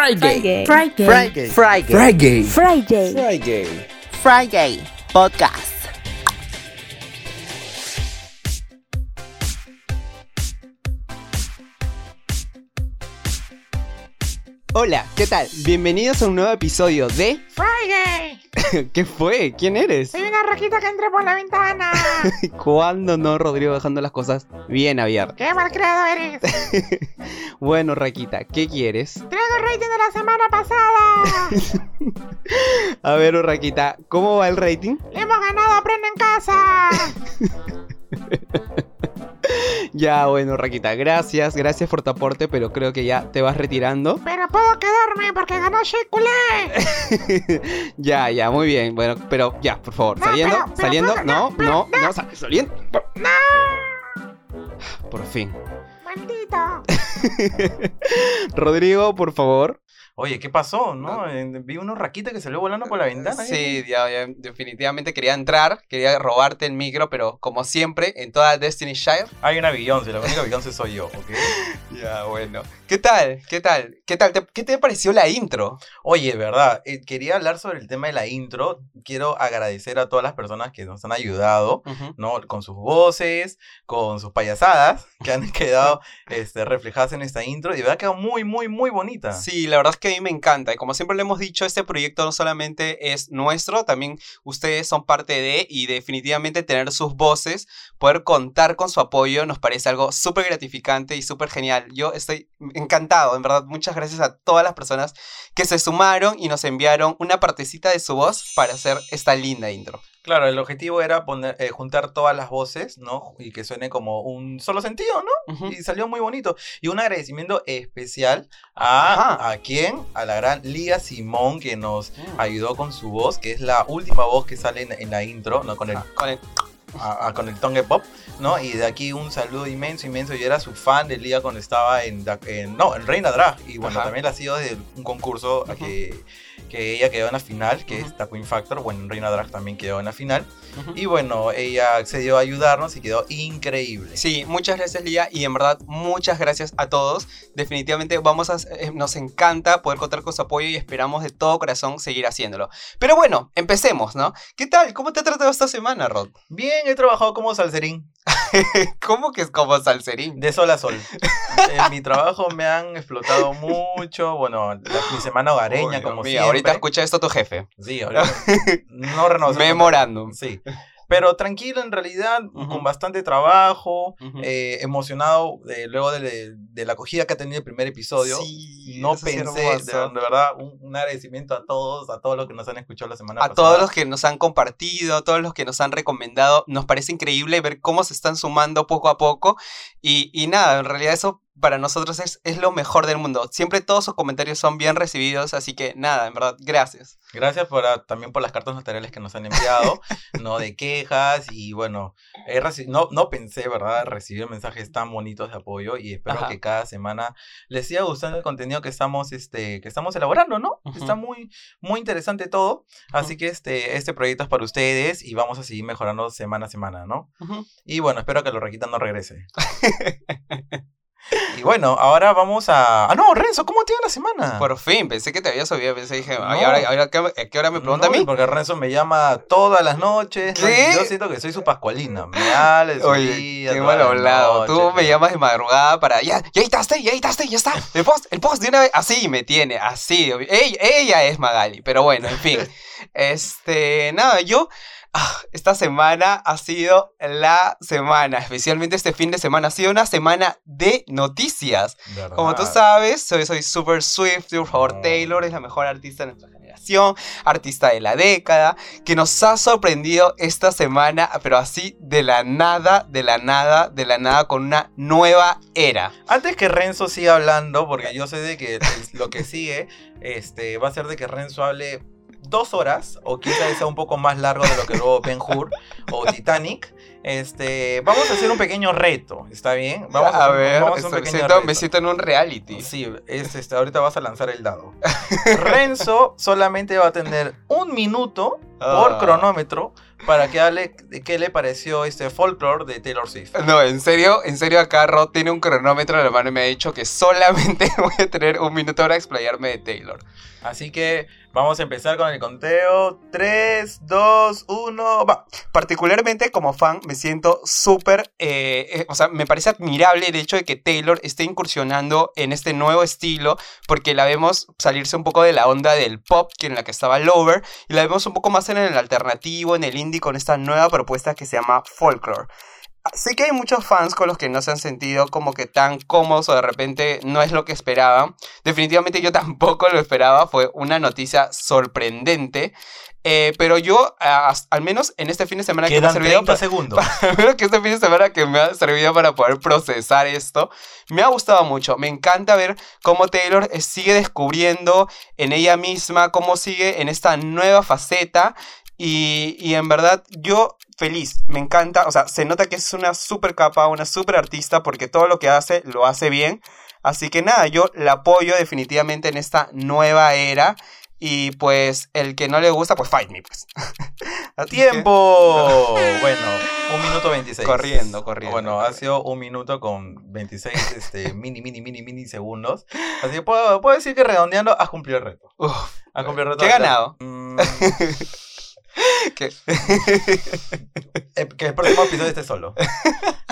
Friday. Friday. Friday. Friday. Friday. Friday. Friday Podcast. Hola, ¿qué tal? Bienvenidos a un nuevo episodio de... Friday. ¿Qué fue? ¿Quién eres? Soy una roquita que entré por la ventana. ¿Cuándo no, Rodrigo, dejando las cosas bien abiertas? Qué mal creado eres. Bueno, Raquita, ¿qué quieres? Traigo el rating de la semana pasada. A ver, Raquita, ¿cómo va el rating? Le hemos ganado Aprende en casa. Ya, bueno, Raquita, gracias, gracias por tu aporte, pero creo que ya te vas retirando. Pero puedo quedarme porque ganó Shea Coulee. ya, ya, muy bien. Bueno, pero ya, por favor, No, saliendo, pero- pero saliendo, no, no, no. no, sal- saliendo. Por fin. Maldito. Rodrigo, por favor. Oye, ¿qué pasó? ¿No? Vi unos raquitas que salió volando por la ventana. Sí, ya, ya, definitivamente quería entrar, quería robarte el micro, pero como siempre, en toda Destiny Shire. Hay una Beyoncé, la única Beyoncé soy yo, ¿ok? Ya, bueno. ¿Qué tal? ¿Qué tal? ¿Qué tal? ¿Te- ¿Qué te pareció la intro? Oye, verdad, eh, quería hablar sobre el tema de la intro. Quiero agradecer a todas las personas que nos han ayudado, ¿no? Con sus voces, con sus payasadas, que han quedado este, reflejadas en esta intro. Y de verdad quedó muy, muy, muy bonita. Sí, la verdad es que a mí me encanta. Y como siempre le hemos dicho, este proyecto no solamente es nuestro, también ustedes son parte de y definitivamente tener sus voces, poder contar con su apoyo, nos parece algo súper gratificante y súper genial. Yo estoy encantado, en verdad. Muchas gracias a todas las personas que se sumaron y nos enviaron una partecita de su voz para hacer esta linda intro. Claro, el objetivo era poner, eh, juntar todas las voces, ¿no? Y que suene como un solo sentido, ¿no? Ujú. Y salió muy bonito. Y un agradecimiento especial a. ¿a quién? A la gran Lía Simón que nos Mm. ayudó con su voz, que es la última voz que sale en, en la intro, ¿no? Con el, con el- a- a- con el tongue pop, ¿no? Y de aquí un saludo inmenso, inmenso. Yo era su fan de Lía cuando estaba en, en- no, en Reina Drag. Y bueno, Ajá. también la ha sido de un concurso a Ujú. que, que ella quedó en la final, que Ujú. es The Queen Factor. Bueno, en Reina Drag también quedó en la final. Y bueno, ella accedió a ayudarnos y quedó increíble. Sí, muchas gracias Lía y en verdad muchas gracias a todos. Definitivamente vamos a, eh, nos encanta poder contar con su apoyo y esperamos de todo corazón seguir haciéndolo. Pero bueno, empecemos, ¿no? ¿Qué tal? ¿Cómo te ha tratado esta semana, Rod? Bien, he trabajado como salserín, ¿Cómo que es como salserín? de sol a sol. en mi trabajo me han explotado mucho. Bueno, la- mi semana hogareña, Uy, Dios como mío, siempre. ahorita escucha esto tu jefe. Sí, ahorita. No renovación. Memorándum. Sí. Pero tranquilo, en realidad, con bastante trabajo, eh, emocionado eh, luego de, de la acogida que ha tenido el primer episodio. Sí, no pensé, de, verdad, un, un agradecimiento a todos, a todos los que nos han escuchado la semana A pasada. todos los que nos han compartido, a todos los que nos han recomendado, nos parece increíble ver cómo se están sumando poco a poco. Y, y nada, en realidad eso para nosotros es, es lo mejor del mundo. Siempre todos sus comentarios son bien recibidos, así que nada, en verdad, gracias. Gracias por, también por las cartas notariales que nos han enviado, ¿no? De quejas y bueno, he no, no pensé, ¿verdad? Recibir mensajes tan bonitos de apoyo y espero Ajá. que cada semana les siga gustando el contenido que estamos, este, que estamos elaborando, ¿no? Ujú. Está muy, muy interesante todo, así que este, este proyecto es para ustedes y vamos a seguir mejorando semana a semana, ¿no? Y bueno, espero que lo Requita no regrese. y bueno, ahora vamos a... Ah, no, Renzo, ¿cómo te iba la semana? Por fin, pensé que te habías olvidado, pensé, dije, ay, ahora, ahora, ¿qué, a qué hora me pregunta No, a mí? Porque Renzo me llama todas las noches. ¿no? ¿Qué? Yo siento que soy su pascualina. Me habla de su Oye, día, qué mal hablado. Tú me llamas de madrugada para. Ya, ya editaste, ya editaste, ya está. El post, el post de una vez. Así me tiene, así. Ella, ella es Magali, pero bueno, en fin. Este, nada, yo. Ah, esta semana ha sido la semana, especialmente este fin de semana, ha sido una semana de noticias. ¿Verdad? Como tú sabes, soy, soy super Swift, por favor, Oh. Taylor es la mejor artista de nuestra generación, artista de la década, que nos ha sorprendido esta semana, pero así de la nada, de la nada, de la nada, con una nueva era. Antes que Renzo siga hablando, porque yo sé de que lo que sigue este, va a ser de que Renzo hable dos horas, o quizás sea un poco más largo de lo que luego Ben Hur o Titanic. Este, vamos a hacer un pequeño reto, ¿está bien? Vamos a ver, vamos a un pequeño siento, reto. me siento en un reality. Sí, es, este, ahorita vas a lanzar el dado. Renzo solamente va a tener un minuto por Ah. cronómetro para que hable de qué le pareció este folklore de Taylor Swift. No, en serio, en serio acá Rod tiene un cronómetro en la mano y me ha dicho que solamente voy a tener un minuto para explayarme de Taylor. Así que vamos a empezar con el conteo. 3, 2, 1, va. Particularmente como fan me siento súper, eh, eh, o sea, me parece admirable el hecho de que Taylor esté incursionando en este nuevo estilo, porque la vemos salirse un poco de la onda del pop, que en la que estaba Lover, y la vemos un poco más en el alternativo, en el indie, con esta nueva propuesta que se llama Folklore. Sé que hay muchos fans con los que no se han sentido como que tan cómodos o de repente no es lo que esperaban. Definitivamente yo tampoco lo esperaba, fue una noticia sorprendente. Eh, pero yo, a- al menos en este fin de semana que me ha Quedan servido 30 para, segundos. al menos que este fin de semana que me ha servido para poder procesar esto, me ha gustado mucho. Me encanta ver cómo Taylor eh, sigue descubriendo en ella misma, cómo sigue en esta nueva faceta. Y, y en verdad, yo feliz, me encanta. O sea, se nota que es una super capa, una super artista, porque todo lo que hace lo hace bien. Así que nada, yo la apoyo definitivamente en esta nueva era. Y pues el que no le gusta, pues fight me, pues. Que- ¡Tiempo! Bueno, un minuto 26. Corriendo, corriendo. Bueno, ha sido un minuto con 26 este, mini, mini, mini, mini segundos. Así que puedo, puedo decir que redondeando has cumplido el reto. Uf, Has cumplido el reto. ¿Qué he ganado? Mm, que- eh, que el próximo episodio esté solo.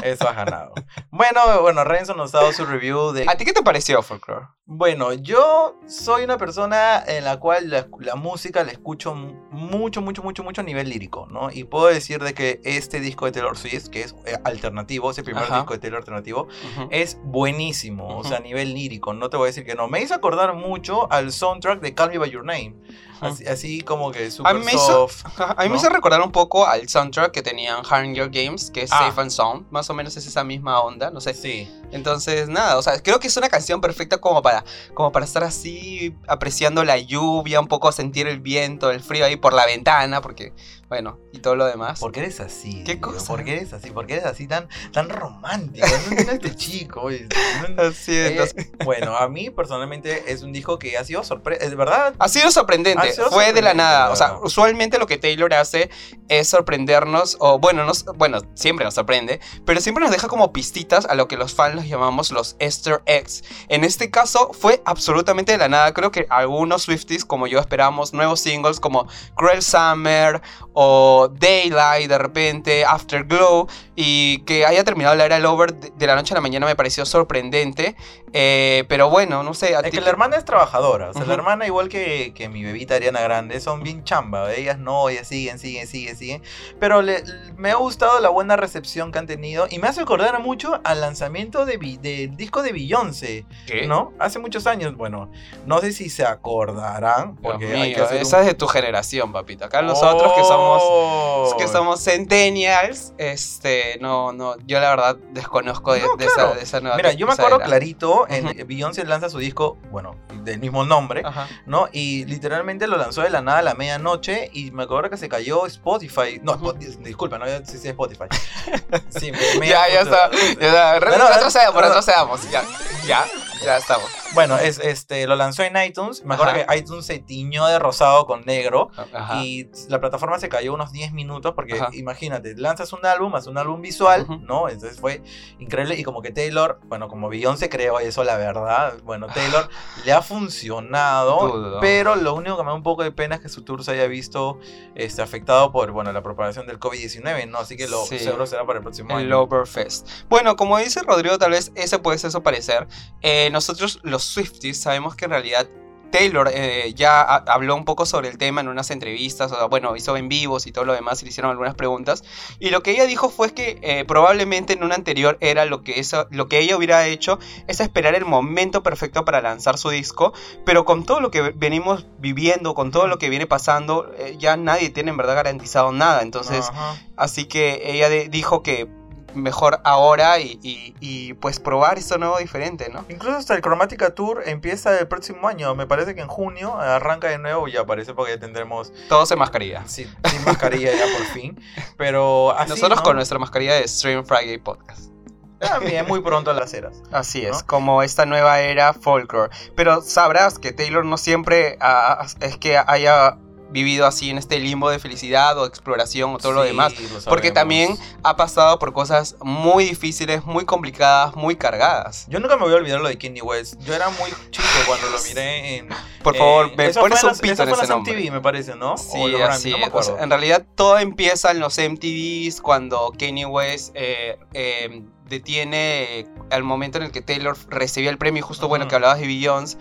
Eso has ganado. Bueno, bueno, Renzo nos ha dado su review de ¿A ti qué te pareció, Folklore? Bueno, yo soy una persona en la cual la, la música la escucho mucho, mucho, mucho, mucho a nivel lírico, ¿no? Y puedo decir de que este disco de Taylor Swift, que es eh, alternativo, es el primer Ajá. disco de Taylor alternativo, es buenísimo, o Ujú. sea, a nivel lírico, no te voy a decir que no. Me hizo acordar mucho al soundtrack de Call Me By Your Name, así, así como que super mí me hizo- soft. A mí me hizo recordar un poco al soundtrack que tenían Hunger Games, que es Ah. Safe and Sound. Más o menos es esa misma onda, no sé. Sí, Entonces, nada, o sea, creo que es una canción perfecta como para, como para estar así apreciando la lluvia, un poco sentir el viento, el frío ahí por la ventana, porque, bueno, y todo lo demás. ¿por qué eres así? ¿Qué tío? cosa? ¿Por qué eres así? ¿Por qué eres así tan, tan romántico? No entiendo este chico. oye, Así es, Eh, entonces- bueno, a mí personalmente es un disco que ha sido sorpresa. De verdad, Ha sido sorprendente, Ha sido fue de la sorprendente, nada. O sea, usualmente lo que Taylor hace es sorprendernos, o bueno, nos, bueno, siempre nos sorprende, pero siempre nos deja como pistitas a lo que los fans los llamamos los Easter eggs. En este caso fue absolutamente de la nada. Creo que algunos Swifties, como yo esperábamos, nuevos singles como Cruel Summer o Daylight de repente, Afterglow, y que haya terminado la era Lover de, de la noche a la mañana me pareció sorprendente. Eh, pero bueno, no sé. a es que la hermana es trabajadora. O sea, Ujú. la hermana, igual que, que mi bebita Ariana Grande, son bien chamba. Ellas no, ellas siguen, siguen, siguen, siguen. Pero le- me ha gustado la buena recepción que han tenido. Y me hace acordar mucho al lanzamiento de del disco de Beyoncé. ¿Qué? ¿No? Hace muchos años. Bueno, no sé si se acordarán. Porque hay que mío, hacer un- esa es de tu generación, papito. Acá nosotros que somos Oh. que somos centennials, este, no, no, yo la verdad desconozco de, No, de claro. esa, de esa nueva Mira, yo me acuerdo era. clarito, en. Beyoncé lanza su disco, bueno, del mismo nombre, Ajá. ¿no? Y literalmente lo lanzó de la nada a la medianoche y me acuerdo que se cayó Spotify. No, dis- disculpa, no, sí, sí, Spotify. Sí, me, me- Ya, ya está, ya está, retrocedamos, retrocedamos, ya, ya, ya estamos. Bueno, es, este, lo lanzó en iTunes. Me acuerdo Ajá. que iTunes se tiñó de rosado con negro. Ajá. Y la plataforma se cayó unos 10 minutos porque Ajá. imagínate, lanzas un álbum, haces un álbum visual. ¿no? Entonces fue increíble y como que Taylor, bueno, como Beyoncé creo eso, la verdad, bueno, Taylor le ha funcionado, pero lo único que me da un poco de pena es que su tour se haya visto este, afectado por, bueno, la propagación del COVID-19, ¿no? Así que lo Sí. seguro será para el próximo El año. Loverfest. Bueno, como dice Rodrigo, tal vez ese puede ser su parecer. Eh, nosotros, los Swifties, sabemos que en realidad Taylor eh, ya ha- habló un poco sobre el tema en unas entrevistas, o sea, bueno, hizo en vivos y todo lo demás, y le hicieron algunas preguntas. Y lo que ella dijo fue que eh, probablemente en una anterior era lo que, eso, lo que ella hubiera hecho es esperar el momento perfecto para lanzar su disco, pero con todo lo que venimos viviendo, con todo lo que viene pasando, eh, ya nadie tiene en verdad garantizado nada. Entonces, Ajá. Así que ella dijo que mejor ahora y, y- y, pues probar eso nuevo diferente, ¿no? Incluso hasta el Chromatica Tour empieza el próximo año. Me parece que en junio arranca de nuevo y ya parece porque ya tendremos Todos en mascarilla. sin, sin mascarilla ya por fin. Pero así. Nosotros ¿no? con nuestra mascarilla de Stream Friday Podcast. También muy pronto a las eras. Así es, ¿No? como esta nueva era folklore. Pero sabrás que Taylor no siempre ah, es que haya vivido así en este limbo de felicidad o exploración o todo lo demás. lo Porque también ha pasado por cosas muy difíciles, muy complicadas, muy cargadas. Yo nunca me voy a olvidar lo de Kanye West. Yo era muy chico cuando lo miré en. Por eh, favor, me eso pones un las- pito eso en ese las nombre. MTV, me parece, ¿no? O Sí, Grammy, así no me. O sea, en realidad todo empieza en los MTVs cuando Kanye West eh, eh, detiene eh, al momento en el que Taylor recibía el premio, justo bueno que hablabas de Beyoncé,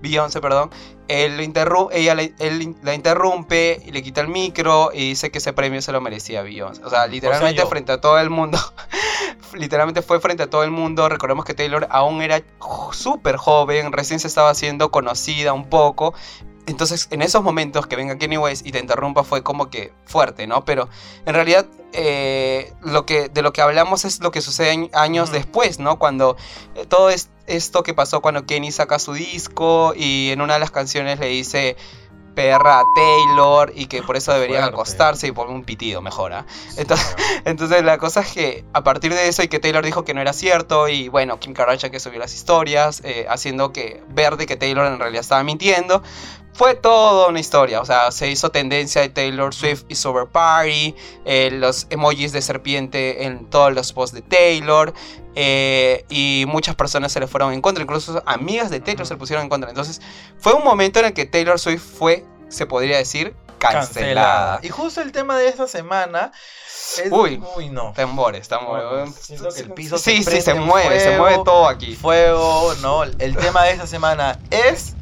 Beyoncé, perdón, él lo interru- ella la, él la interrumpe y le quita el micro y dice que ese premio se lo merecía Beyoncé. O sea, literalmente frente a todo el mundo, literalmente fue frente a todo el mundo. Recordemos que Taylor aún era súper joven, recién se estaba haciendo conocida un poco. Entonces, en esos momentos que venga Kanye West y te interrumpa fue como que fuerte, ¿no? Pero en realidad eh, lo que, de lo que hablamos es lo que sucede añ- años después, ¿no? Cuando eh, todo es, esto que pasó cuando Kenny saca su disco y en una de las canciones le dice perra a Taylor y que por eso deberían Fuerte. acostarse y por un pitido mejora. Entonces, entonces la cosa es que a partir de eso y que Taylor dijo que no era cierto y bueno, Kim Kardashian que subió las historias eh, haciendo que ver de que Taylor en realidad estaba mintiendo. Fue toda una historia, o sea, se hizo tendencia de Taylor Swift y Sober Party, eh, los emojis de serpiente en todos los posts de Taylor, eh, y muchas personas se le fueron en contra, incluso amigas de Taylor se le pusieron en contra. Entonces, fue un momento en el que Taylor Swift fue, se podría decir, cancelada. Y justo el tema de esta semana es. Uy. uy no. Tambores, tambores. Bueno, siento que el piso se sí, sí, prende se mueve, se mueve todo aquí. Fuego, ¿no? El tema de esta semana es.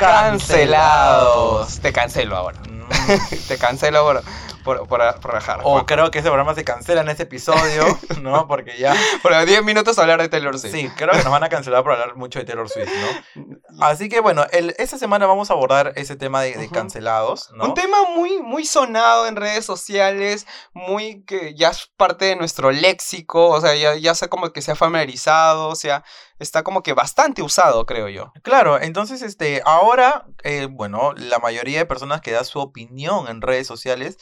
Cancelados. Te cancelo ahora. Mm. Te cancelo por, por, por, por rajar. O creo que ese programa se cancela en este episodio, ¿no? Porque ya. Por 10 minutos hablar de Taylor Swift. Sí, creo que nos van a cancelar por hablar mucho de Taylor Swift, ¿no? Así que bueno, el- esta semana vamos a abordar ese tema de, cancelados, ¿no? Un tema muy, muy sonado en redes sociales, muy que ya es parte de nuestro léxico, o sea, ya, ya se como que se ha familiarizado, o sea, está como que bastante usado, creo yo. Claro, entonces, este, ahora, eh, bueno, la mayoría de personas que da su opinión en redes sociales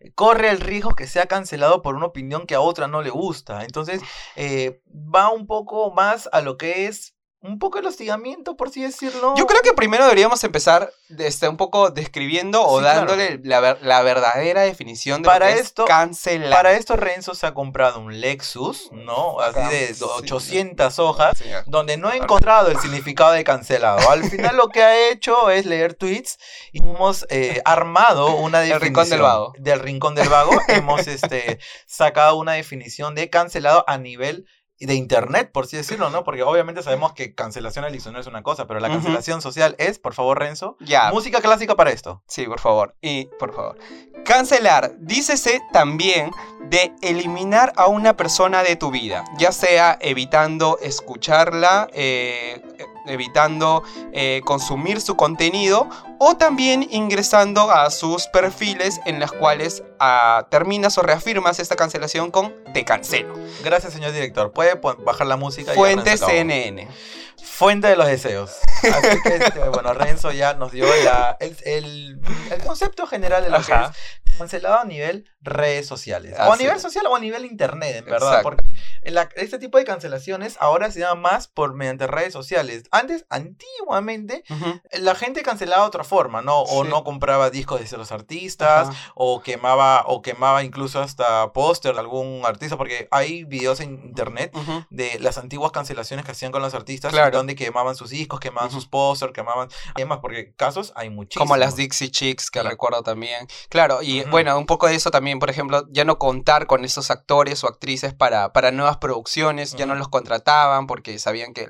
eh, corre el riesgo que sea cancelado por una opinión que a otra no le gusta. Entonces, eh, va un poco más a lo que es un poco el hostigamiento, por así decirlo. Yo creo que primero deberíamos empezar este, un poco describiendo o Sí, claro. dándole la, ver- la verdadera definición de Para lo que esto- es cancelar. Para esto Renzo se ha comprado un Lexus, ¿no? Así de Sí. 800 hojas. Sí, donde no he encontrado el significado de cancelado. Al final lo que ha hecho es leer tweets y hemos eh, armado una definición. Rincón del Vago. Del rincón del vago. hemos este, sacado una definición de cancelado a nivel de internet, por así decirlo, ¿no? Porque obviamente sabemos que cancelación al diccionario es una cosa, pero la cancelación social es, por favor, Renzo, Ya, música clásica para esto. Sí, por favor. Y, por favor. Cancelar. Dícese también de eliminar a una persona de tu vida. Ya sea evitando escucharla, eh, evitando eh, consumir su contenido o también ingresando a sus perfiles en los cuales ah, terminas o reafirmas esta cancelación con te cancelo. Gracias, señor director. Puede bajar la música. y Fuente acabó. CNN. Fuente de los deseos. Así que, este, bueno, Renzo ya nos dio la- el, el- el concepto general de lo que Ajá. es cancelado a nivel redes sociales. o a nivel social o a nivel internet, en verdad. Exacto. Porque la- este tipo de cancelaciones ahora se llama más por mediante redes sociales. Antes, antiguamente, la gente cancelaba de otra forma, ¿no? O Sí. no compraba discos de los artistas, o quemaba, o quemaba incluso hasta póster de algún artista, porque hay videos en internet de las antiguas cancelaciones que hacían con los artistas, Claro. Donde quemaban sus discos, quemaban sus pósters, quemaban... Además, porque casos hay muchísimos. Como las Dixie Chicks, que Sí. recuerdo también. Claro, y bueno, un poco de eso también, por ejemplo, ya no contar con esos actores o actrices para, para nuevas producciones, ya no los contrataban porque sabían que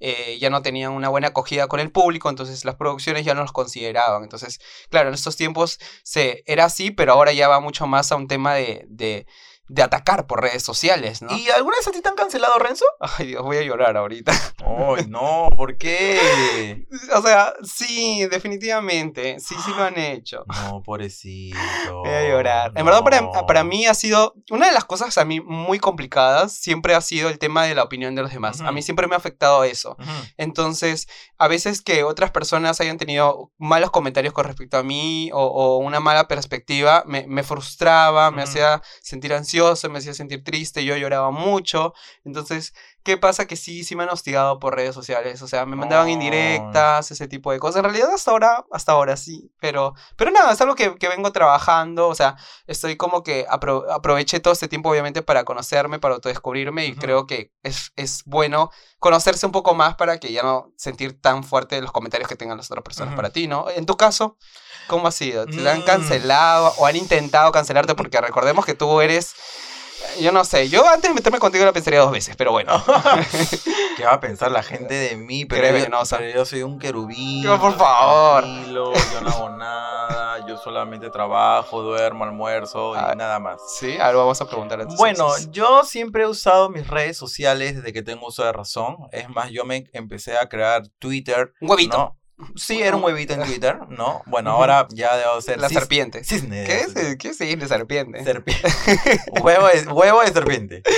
eh, ya no tenían una buena acogida con el público, entonces las producciones ya no los consideraban. Entonces, claro, en estos tiempos se, era así, pero ahora ya va mucho más a un tema de, de, de atacar por redes sociales, ¿no? ¿Y alguna vez a ti te han cancelado, Renzo? Ay, Dios, voy a llorar ahorita. Ay, no, ¿por qué? o sea, sí, definitivamente, sí, sí lo han hecho. No, pobrecito. Voy a llorar. En verdad, para, para mí ha sido. Una de las cosas a mí muy complicadas siempre ha sido el tema de la opinión de los demás. A mí siempre me ha afectado eso. Entonces, a veces que otras personas hayan tenido malos comentarios con respecto a mí o, o una mala perspectiva, me, me frustraba, me hacía sentir ansioso, me hacía sentir triste, yo lloraba mucho. Entonces, ¿qué pasa? Que sí, sí me han hostigado por redes sociales. O sea, me mandaban Ay. indirectas, ese tipo de cosas. En realidad, hasta ahora, hasta ahora sí. Pero, pero nada, es algo que, que vengo trabajando. O sea, estoy como que apro- aproveché todo este tiempo, obviamente, para conocerme, para autodescubrirme. Y creo que es, es bueno conocerse un poco más para que ya no sentir tan fuerte los comentarios que tengan las otras personas para ti, ¿no? En tu caso, ¿cómo ha sido? ¿Te han Mm. cancelado o han intentado cancelarte? Porque recordemos que tú eres... Yo no sé, yo antes de meterme contigo la pensaría dos veces, pero bueno. ¿Qué va a pensar la gente de mí? Pero, yo, pero yo soy un querubín. No, por favor. tranquilo, yo no hago nada. Yo solamente trabajo, duermo, almuerzo y Ah, nada más. Sí, ahora vamos a preguntarle a tus Bueno, yo siempre he usado mis redes sociales desde que tengo uso de razón. Es más, yo me empecé a crear Twitter. Un huevito. ¿no? Sí, era un huevito en Twitter, ¿no? Bueno, ahora ya debo ser La cis- serpiente. cisne. ¿Qué es? ¿Qué es de serpiente? Serpiente. huevo, de, huevo de serpiente.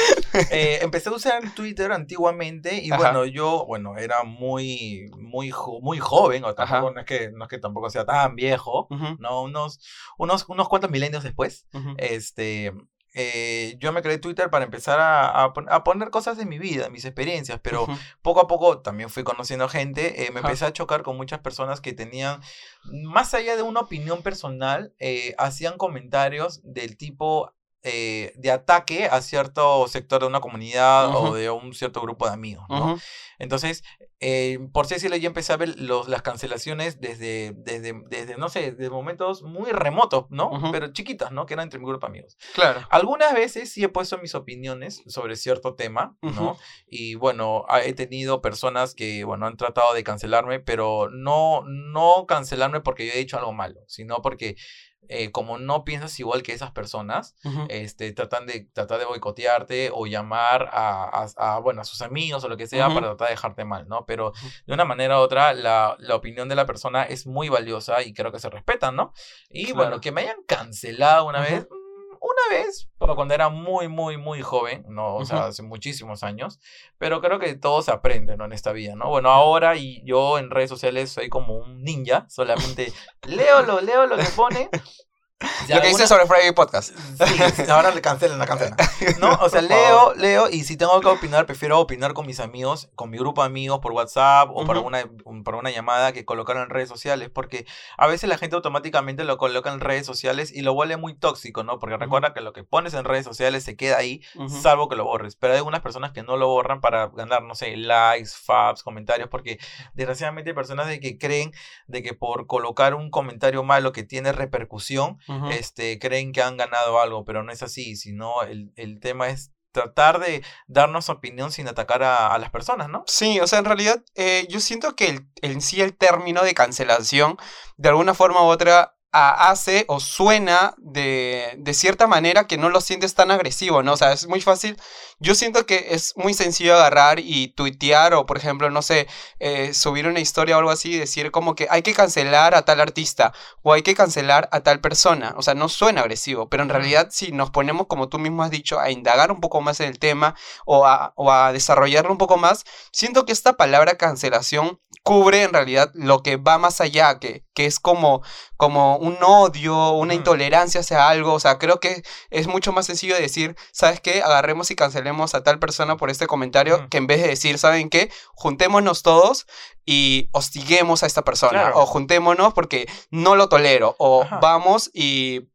Eh, empecé a usar Twitter antiguamente y Ajá. bueno, yo, bueno, era muy, muy, jo- muy joven, o tampoco, no es, que, no es que tampoco sea tan viejo, ¿no? Unos, unos, unos cuantos milenios después, este, eh, yo me creé Twitter para empezar a, a pon- a poner cosas de mi vida, mis experiencias, pero poco a poco también fui conociendo gente, eh, me empecé a chocar con muchas personas que tenían, más allá de una opinión personal, eh, hacían comentarios del tipo eh, de ataque a cierto sector de una comunidad o de un cierto grupo de amigos, ¿no? Entonces, eh, por así decirlo, ya empecé a ver los, las cancelaciones desde, desde, desde, no sé, de momentos muy remotos, ¿no? Pero chiquitas, ¿no? Que eran entre mi grupo de amigos. Claro. Algunas veces sí he puesto mis opiniones sobre cierto tema, ¿no? Y bueno, he tenido personas que, bueno, han tratado de cancelarme, pero no, no cancelarme porque yo he dicho algo malo, sino porque eh, como no piensas igual que esas personas, este, tratan de, tratar de boicotearte o llamar a, a- a, bueno, a sus amigos o lo que sea para tratar de dejarte mal, ¿no? Pero de una manera u otra, la, la opinión de la persona es muy valiosa y creo que se respeta, ¿no? Y Claro. bueno, que me hayan cancelado una vez, una vez, pero cuando era muy, muy, muy joven, ¿no? O sea, Ujú. hace muchísimos años, pero creo que todo se aprende, ¿no? En esta vida, ¿no? Bueno, ahora y yo en redes sociales soy como un ninja, solamente leo lo, leo lo que pone. Lo que dice sobre Friday Podcast. Sí, ahora le cancelan la cancela. ¿No? O sea, leo, leo y si tengo que opinar, prefiero opinar con mis amigos, con mi grupo de amigos por WhatsApp o para, Ujú. una, un- para una llamada que colocarlo en redes sociales, porque a veces la gente automáticamente lo coloca en redes sociales y lo vuelve muy tóxico, ¿no? Porque recuerda que lo que pones en redes sociales se queda ahí, salvo que lo borres. Pero hay algunas personas que no lo borran para ganar, no sé, likes, faps, comentarios, porque desgraciadamente hay personas de que creen de que por colocar un comentario malo que tiene repercusión, Este, creen que han ganado algo, pero no es así, sino el, el tema es tratar de darnos opinión sin atacar a, a las personas, ¿no? Sí, o sea, en realidad eh, yo siento que el, en sí el término de cancelación, de alguna forma u otra, a- hace o suena de, de cierta manera que no lo sientes tan agresivo, ¿no? O sea, es muy fácil. Yo siento que es muy sencillo agarrar y tuitear o, por ejemplo, no sé, eh, subir una historia o algo así y decir como que hay que cancelar a tal artista o hay que cancelar a tal persona. O sea, no suena agresivo, pero en realidad si nos ponemos, como tú mismo has dicho, a indagar un poco más en el tema o a, o a desarrollarlo un poco más, siento que esta palabra cancelación cubre en realidad lo que va más allá, que, que es como, como un odio, una intolerancia hacia algo. O sea, creo que es mucho más sencillo decir, ¿sabes qué? Agarremos y cancelemos a tal persona por este comentario, que en vez de decir, ¿saben qué? Juntémonos todos y hostiguemos a esta persona. Claro. O juntémonos porque no lo tolero. O Ajá. vamos y,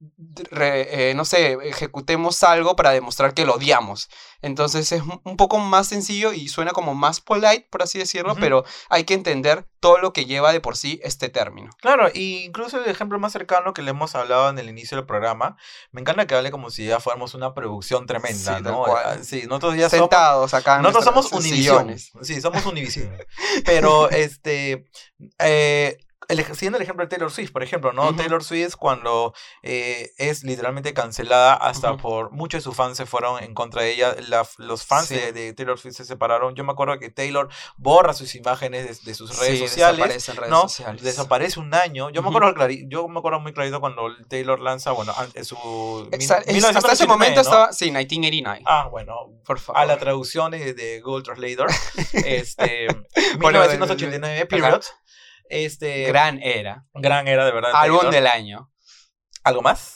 re- eh, no sé, ejecutemos algo para demostrar que lo odiamos. Entonces es un- poco más sencillo y suena como más polite, por así decirlo, Ujú. pero hay que entender todo lo que lleva de por sí este término. Claro, y incluso el ejemplo más cercano que le hemos hablado en el inicio del programa, me encanta que hable como si ya fuéramos una producción tremenda, Sí, ¿no? Ah, Sí, nosotros ya somos Sentados acá. en Nosotros somos Univision. Sí, somos Univision. Pero, este, eh, el, siguiendo el ejemplo de Taylor Swift, por ejemplo, ¿no? Taylor Swift cuando eh, es literalmente cancelada, hasta por muchos de sus fans se fueron en contra de ella. La- los fans Sí. de, de Taylor Swift se separaron. Yo me acuerdo que Taylor borra sus imágenes de, de sus redes Sí, sociales. desaparece redes ¿no? sociales. Desaparece un año. Yo me acuerdo yo me acuerdo muy clarito cuando Taylor lanza, bueno, su mil- hasta ese 1989, momento ¿no? estaba, sí, 1989. Ah, bueno, por favor. a la traducción de, de Google Translator. Este, Bueno, 1989, ajá. Este, gran, Gran era. era de verdad. Álbum Taylor. del año. ¿Algo más?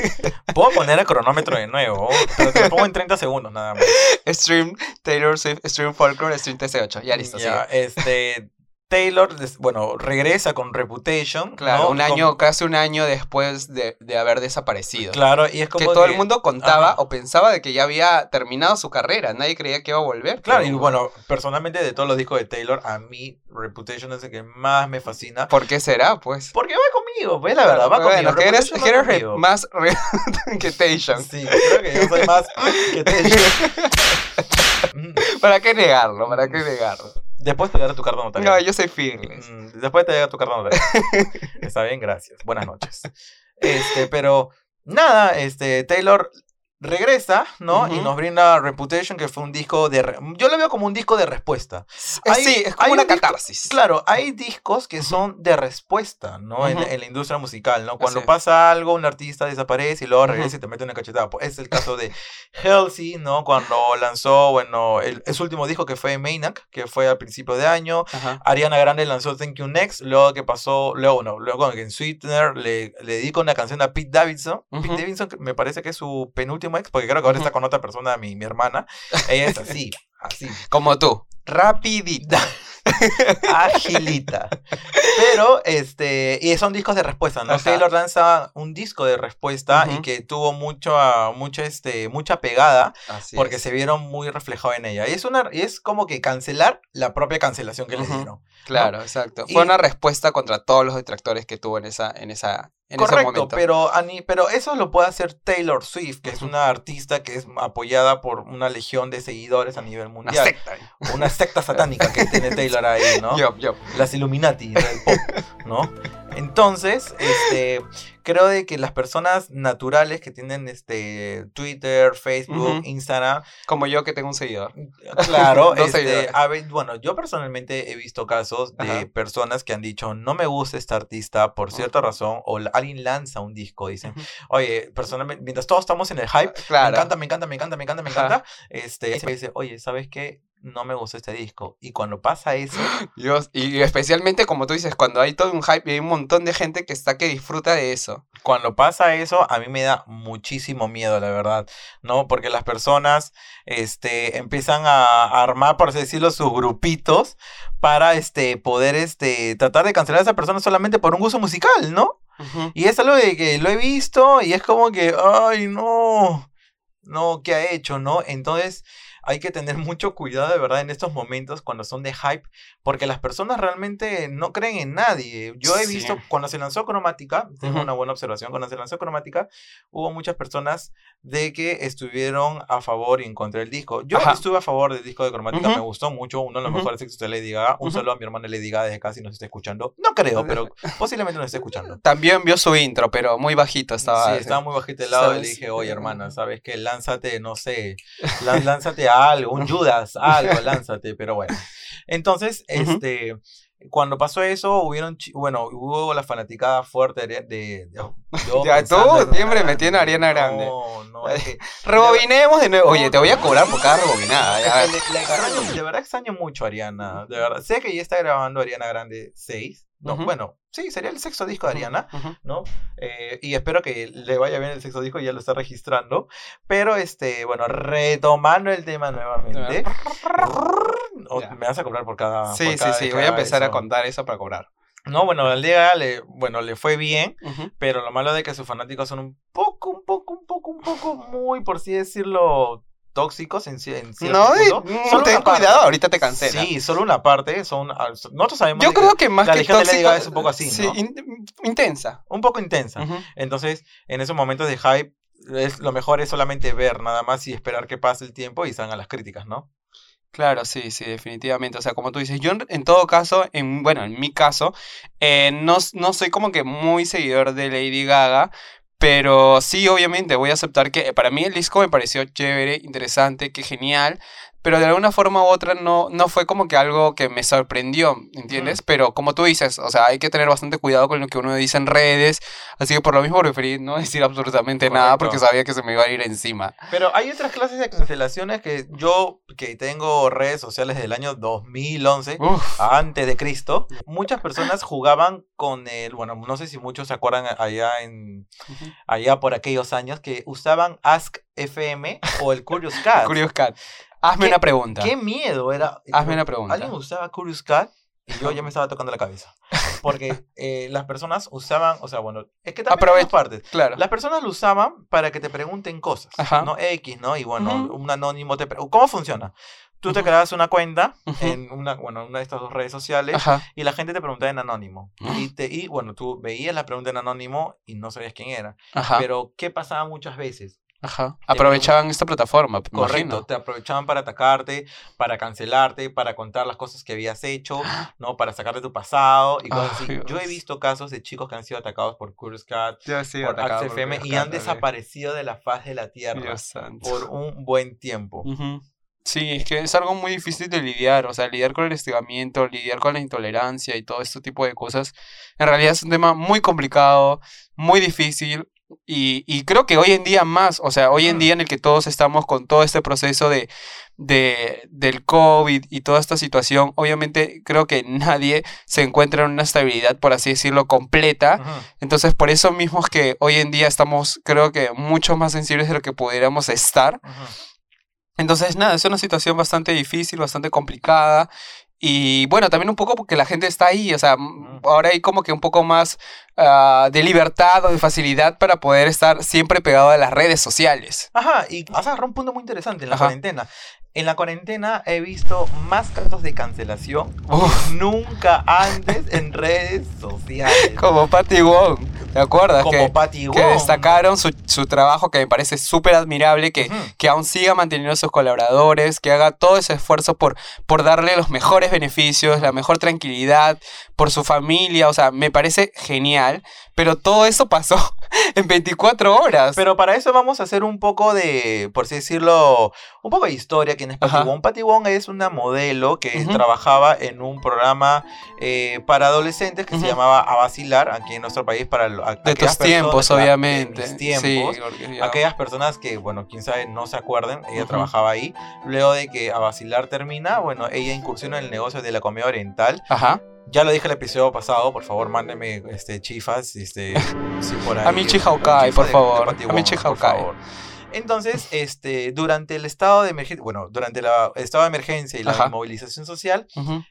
Puedo poner el cronómetro de nuevo, pero te lo pongo en 30 segundos nada más. Stream Taylor Swift, Stream Folklore, Stream TC8. Ya listo, Ya, sigue. este, Taylor, bueno, regresa con Reputation. Claro, ¿no? un Con- año, casi un año después de, de haber desaparecido. Claro, y es que como todo el que- mundo contaba Ajá. o pensaba de que ya había terminado su carrera. Nadie creía que iba a volver. Claro, pero- y bueno, personalmente de todos los discos de Taylor, a mí Reputation es el que más me fascina. ¿Por qué será? Pues. Porque va conmigo, pues la verdad, va Bueno, conmigo. que eres, Reputation que va eres re- conmigo. más re- que. Sí, creo que yo soy más que Taylor. ¿Para qué negarlo? ¿Para qué negarlo? Después te daré tu carta notaria. No, yo soy Fearless. Mm, Después te llega tu carta notaria. Está bien, gracias. Buenas noches. Este, pero nada, este, Taylor regresa, ¿no? Y Ujú. nos brinda Reputation, que fue un disco de... re- Yo lo veo como un disco de respuesta. Hay- sí, es hay como una un disco- catarsis. Claro, hay discos que son de respuesta, ¿no? En, Ujú. en la industria musical, ¿no? Cuando Así pasa algo, un artista desaparece y luego regresa y te mete una cachetada. Pues es el caso de Halsey, ¿no? Cuando lanzó, bueno, el, su último disco que fue Maniac, que fue al principio de año. Ariana Grande lanzó Thank You Next, luego que pasó, luego no, luego en Sweetener le, le dedico una canción a Pete Davidson. Pete. Davidson me parece que es su penúltimo ex, porque creo que ahora está con otra persona, mi, mi hermana. Ella es así, así, Como tú. Rapidita. agilita. Pero, este, y son discos de respuesta, ¿no? Ajá. Taylor lanza un disco de respuesta y que tuvo mucho, ah, mucho, este, mucha pegada Así porque es. se vieron muy reflejados en ella. Y es, una, y es como que cancelar la propia cancelación que le Ujú. dieron. Claro, exacto. Y- Fue una respuesta contra todos los detractores que tuvo en esa, en esa, en Correcto, momento. pero, Ani- pero eso lo puede hacer Taylor Swift, que es una artista que es apoyada por una legión de seguidores a nivel una mundial. secta. Una secta satánica que tiene Taylor ahí, ¿no? Yup, yup. Las Illuminati del pop, ¿no? Entonces, este, creo de que las personas naturales que tienen este Twitter, Facebook. Instagram, Como yo que tengo un seguidor. claro, Dos este, a ver, bueno, yo personalmente he visto casos de Ajá. personas que han dicho, no me gusta esta artista por cierta razón, o la- alguien lanza un disco, dicen, oye, personalmente, mientras todos estamos en el hype, me Claro. encanta, me encanta, me encanta, me encanta, me encanta, este, me dice, oye, ¿sabes qué? No me gusta este disco. Y cuando pasa eso, Dios, y especialmente como tú dices, cuando hay todo un hype y hay un montón de gente que está que disfruta de eso. cuando pasa eso, a mí me da muchísimo miedo, la verdad, ¿no? Porque las personas, este, empiezan a armar, por así decirlo, sus grupitos para, este, poder, este, tratar de cancelar a esa persona solamente por un gusto musical, ¿no? Y es algo de que lo he visto y es como que, ay, no, no, ¿qué ha hecho, no? Entonces hay que tener mucho cuidado, de verdad, en estos momentos cuando son de hype, porque las personas realmente no creen en nadie. Yo he Sí. visto, cuando se lanzó Cromática, tengo Ujú. una buena observación, cuando se lanzó Cromática, hubo muchas personas de que estuvieron a favor y en contra del disco. Yo Ajá. estuve a favor del disco de Cromática, Ujú. me gustó mucho, uno de los Ujú. mejores éxitos de Lady Gaga. Un saludo a mi hermana Lady Gaga desde casi nos está escuchando. No creo, pero posiblemente nos esté escuchando. También vio su intro, pero muy bajito estaba. Sí, estaba muy bajito el lado y le dije, oye hermana, ¿sabes qué? Lánzate, no sé, lá- lánzate algo, un Judas, algo, lánzate, pero bueno. Entonces, Ujú. este, cuando pasó eso, hubieron, bueno, hubo la fanaticada fuerte de... de- de- yo Ya, tú siempre metiendo a Ariana Grande. No, no, es. Rebobinemos de nuevo. Oye, te voy a cobrar por cada rebobinada. es ya. que le- le extraño- de verdad extraño mucho a Ariana, de verdad. Sé que ya está grabando Ariana Grande 6, no, bueno, sí, sería el sexto disco de Ariana. ¿no? Eh, y espero que le vaya bien el sexto disco, ya lo está registrando. Pero, este, bueno, retomando el tema nuevamente. O me vas a cobrar por cada. Sí, por sí, cada sí. Voy a empezar a contar eso para cobrar. No, bueno, al día le, bueno, le fue bien, pero lo malo de que sus fanáticos son un poco, un poco, un poco, un poco muy, por así decirlo, tóxicos en, en No, punto. Solo ten cuidado, ahorita te cancela. Sí, solo una parte. Son, ah, nosotros sabemos Yo creo que más la que legión de Lady tóxico, Gaga es un poco así, sí, ¿no? in- intensa. un poco intensa. Entonces, en esos momentos de hype, es, lo mejor es solamente ver nada más y esperar que pase el tiempo y salgan las críticas, ¿no? Claro, sí, sí, definitivamente. O sea, como tú dices, yo en, en todo caso, en, bueno, en mi caso, eh, no, no soy como que muy seguidor de Lady Gaga, pero sí, obviamente, voy a aceptar que eh, para mí el disco me pareció chévere, interesante, que genial, pero de alguna forma u otra no, no fue como que algo que me sorprendió, ¿entiendes? Pero como tú dices, o sea, hay que tener bastante cuidado con lo que uno dice en redes, así que por lo mismo preferí no decir absolutamente nada Correcto. porque sabía que se me iba a ir encima. Pero hay otras clases de cancelaciones que yo, que tengo redes sociales del año 2011, Uf, antes de Cristo, muchas personas jugaban con el, bueno, no sé si muchos se acuerdan allá en, allá por aquellos años, que usaban Ask FM o el Curious Cat. Curious Cat. Hazme ¿Qué- una pregunta. Qué miedo era. Hazme una pregunta. Alguien usaba Curious Cat y yo ya me estaba tocando la cabeza. Porque eh, las personas usaban, o sea, bueno, es que también hay dos partes. Claro. Las personas lo usaban para que te pregunten cosas, Ajá. ¿no? X, ¿no? Y bueno, un anónimo te... ¿Cómo funciona? Tú te creabas una cuenta en una, bueno, una de estas dos redes sociales y la gente te preguntaba en anónimo. Y, te, y bueno, tú veías la pregunta en anónimo y no sabías quién era. Ajá. Pero, ¿qué pasaba muchas veces? Ajá. Aprovechaban esta plataforma, me Correcto, imagino. te aprovechaban para atacarte, para cancelarte, para contar las cosas que habías hecho, ¿no? Para sacarte tu pasado y cosas así. Ay, Yo he visto casos de chicos que han sido atacados por Curious Cat, por atacado Axe por FM Curious y han desaparecido de la faz de la tierra por un buen tiempo. Ujú. Sí, es que es algo muy difícil de lidiar, o sea, lidiar con el hostigamiento, lidiar con la intolerancia y todo este tipo de cosas. En realidad es un tema muy complicado, muy difícil y, y creo que hoy en día más, o sea, hoy en día en el que todos estamos con todo este proceso de, de, del COVID y toda esta situación, obviamente creo que nadie se encuentra en una estabilidad, por así decirlo, completa. Entonces, por eso mismo es que hoy en día estamos, creo que, mucho más sensibles de lo que pudiéramos estar. Entonces, nada, es una situación bastante difícil, bastante complicada. Y bueno, también un poco porque la gente está ahí, o sea, ahora hay como que un poco más ah, de libertad o de facilidad para poder estar siempre pegado a las redes sociales. Ajá, y has agarrado un punto muy interesante en la Ajá. cuarentena. En la cuarentena he visto más casos de cancelación Uf, nunca antes en redes sociales. como Patty Wong, ¿te acuerdas? Como que, Patty que Wong. destacaron su, su trabajo que me parece súper admirable, que, que aún siga manteniendo a sus colaboradores, que haga todo ese esfuerzo por, por darle los mejores beneficios, la mejor tranquilidad, por su familia, o sea, me parece genial, pero todo eso pasó en 24 horas. Pero para eso vamos a hacer un poco de, por así decirlo, un poco de historia. ¿Quién es. Wong? Patty Wong es una modelo que trabajaba en un programa eh, para adolescentes que se llamaba A Vacilar, aquí en nuestro país, para lo- a- de aquellas tus tiempos, personas- obviamente. De mis tiempos. Sí, Aquellas personas que, bueno, quién sabe, no se acuerden, ella trabajaba ahí. Luego de que A Vacilar termina, bueno, ella incursiona en el negocio de la comida oriental. Ajá. Ya lo dije el episodio pasado, por favor, mándenme este, chifas, este, si por ahí. A Michi un Hawkai, chifa por de favor. A por Hawkai. favor. Entonces, este, durante el estado de emergencia, bueno, durante el estado de emergencia y la Ajá. movilización social,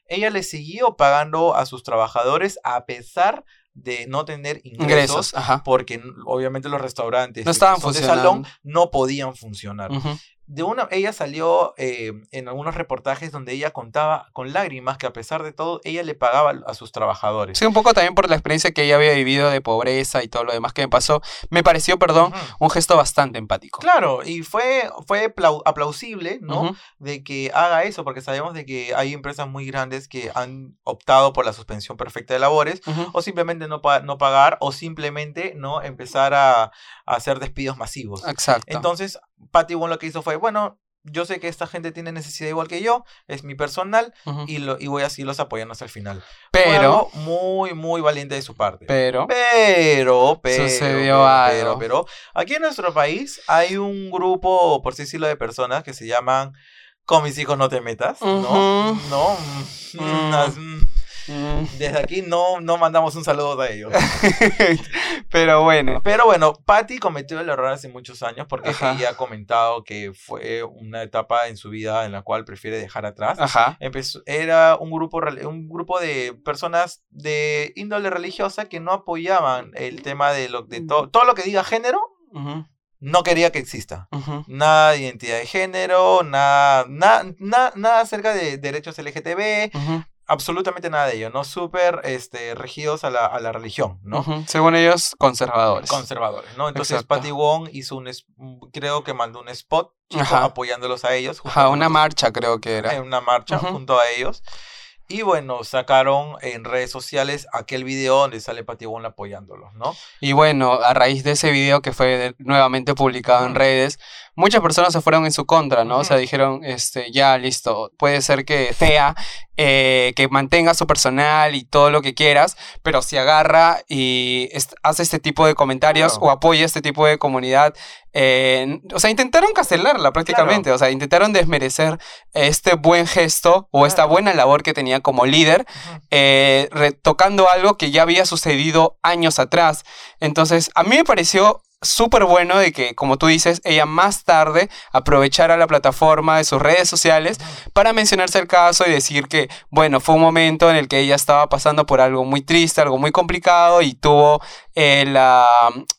ella le siguió pagando a sus trabajadores a pesar de no tener ingresos, porque obviamente los restaurantes No estaban de salón no podían funcionar. De una, ella salió eh, en algunos reportajes donde ella contaba con lágrimas que a pesar de todo ella le pagaba a sus trabajadores. Sí, un poco también por la experiencia que ella había vivido de pobreza y todo lo demás que me pasó. Me pareció, perdón, un gesto bastante empático. Claro, y fue, fue plau- aplausible, ¿no? De que haga eso, porque sabemos de que hay empresas muy grandes que han optado por la suspensión perfecta de labores, o simplemente no, pa- no pagar, o simplemente no empezar a, a hacer despidos masivos. Exacto. Entonces, Patty Wong lo que hizo fue, bueno, yo sé que esta gente tiene necesidad igual que yo, es mi personal, y, lo, y voy a seguirlos apoyando hasta el final. Pero, muy, muy valiente de su parte. pero, Pero, pero, Sucedió pero, algo. pero, pero, aquí en nuestro país hay un grupo, por así decirlo, de personas que se llaman Con mis hijos no te metas, ¿no? No, mm, Mm. mm. Mm, desde aquí no, no mandamos un saludo a ellos. pero bueno. Pero bueno, Patty cometió el error hace muchos años porque Ajá. ella ha comentado que fue una etapa en su vida en la cual prefiere dejar atrás. Ajá. Empezó, era un grupo, un grupo de personas de índole religiosa que no apoyaban el tema de, lo, de to- todo lo que diga género, no quería que exista. Nada de identidad de género, nada, nada, nada, nada acerca de derechos LGTB, absolutamente nada de ello, ¿no? Súper este, regidos a la, a la religión, ¿no? Según ellos, conservadores. Conservadores, ¿no? Entonces Exacto. Patty Wong hizo un, creo que mandó un spot chico, apoyándolos a ellos. Ajá, una marcha creo que en era. una marcha junto a ellos. Y bueno, sacaron en redes sociales aquel video donde sale Patty Wong apoyándolos, ¿no? Y bueno, a raíz de ese video que fue nuevamente publicado en redes, muchas personas se fueron en su contra, ¿no? O sea, dijeron, este, ya, listo, puede ser que sea, eh, que mantenga su personal y todo lo que quieras, pero si agarra y est- hace este tipo de comentarios Claro. o apoya este tipo de comunidad, eh, o sea, intentaron cancelarla prácticamente, o sea, intentaron desmerecer este buen gesto o esta buena labor que tenía como líder eh, retocando algo que ya había sucedido años atrás. Entonces, a mí me pareció súper bueno de que, como tú dices, ella más tarde aprovechara la plataforma de sus redes sociales para mencionarse el caso y decir que, bueno, fue un momento en el que ella estaba pasando por algo muy triste, algo muy complicado y tuvo eh, la...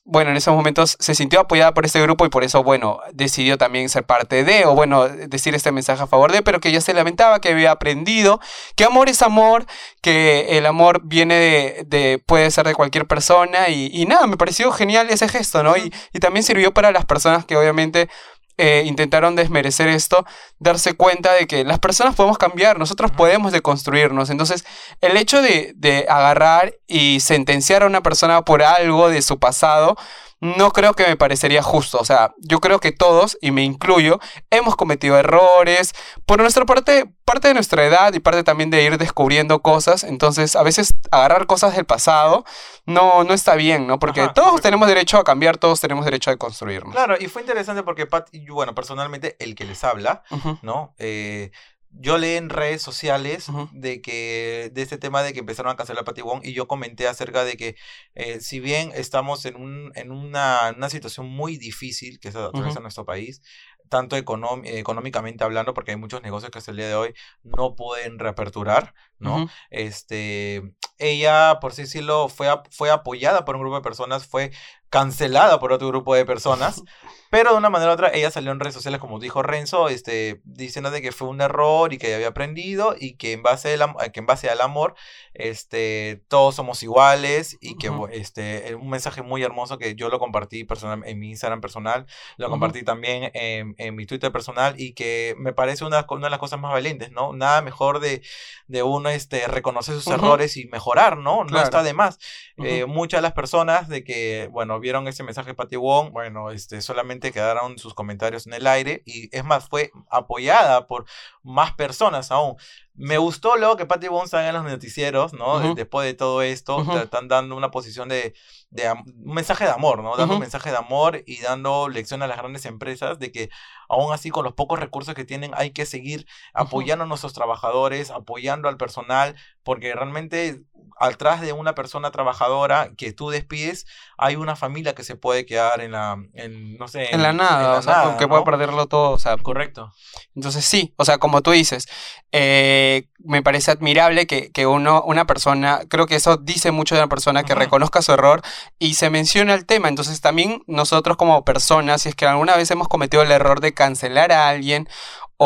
Bueno, en esos momentos se sintió apoyada por este grupo y por eso, bueno, decidió también ser parte de, o bueno, decir este mensaje a favor de, pero que ella se lamentaba, que había aprendido, que amor es amor, que el amor viene de, de- puede ser de cualquier persona y, y nada, me pareció genial ese gesto, ¿no? Y, y también sirvió para las personas que obviamente eh, intentaron desmerecer esto, darse cuenta de que las personas podemos cambiar, nosotros podemos deconstruirnos. Entonces, el hecho de, de agarrar y sentenciar a una persona por algo de su pasado, no creo que me parecería justo. O sea, yo creo que todos, y me incluyo, hemos cometido errores por nuestra parte, parte de nuestra edad y parte también de ir descubriendo cosas. Entonces, a veces agarrar cosas del pasado no, no está bien, ¿no? Porque Ajá, todos tenemos derecho a cambiar, todos tenemos derecho a construirnos. Claro, y fue interesante porque Pat, y bueno, personalmente, el que les habla, ¿no? Eh, yo leí en redes sociales de que de este tema de que empezaron a cancelar Patty Wong y yo comenté acerca de que eh, si bien estamos en, un, en una, una situación muy difícil que se atraviesa nuestro país, tanto económicamente hablando, porque hay muchos negocios que hasta el día de hoy no pueden reaperturar, ¿no? Este, ella, por así decirlo, fue, fue apoyada por un grupo de personas, fue cancelada por otro grupo de personas, pero de una manera u otra ella salió en redes sociales, como dijo Renzo, este, diciendo de que fue un error y que había aprendido y que en base, al am- que en base al amor, este, todos somos iguales y que Ujú. bu- este, un mensaje muy hermoso que yo lo compartí personal, en mi Instagram personal, lo compartí también en, en mi Twitter personal y que me parece una, una de las cosas más valientes, ¿no? Nada mejor de, de uno este, reconocer sus errores y mejorar, ¿no? No Claro. está de más. Eh, muchas de las personas de que, bueno, vieron ese mensaje de Patty Wong, bueno, este, solamente quedaron sus comentarios en el aire y es más, fue apoyada por más personas aún. Me gustó luego que Patty Wong salga en los noticieros, ¿no? Después de todo esto, te están dando una posición de, de un mensaje de amor, ¿no? Dando un mensaje de amor y dando lección a las grandes empresas de que aún así con los pocos recursos que tienen hay que seguir apoyando a nuestros trabajadores, apoyando al personal, porque realmente atrás de una persona trabajadora que tú despides, hay una familia que se puede quedar en la, en, no sé, En la nada, la o sea, nada, que puede ¿no? perderlo todo, o sea, Correcto. Entonces sí, o sea, como tú dices, eh, me parece admirable que, que uno, una persona, creo que eso dice mucho de una persona que reconozca su error y se menciona el tema. Entonces también nosotros como personas, si es que alguna vez hemos cometido el error de cancelar a alguien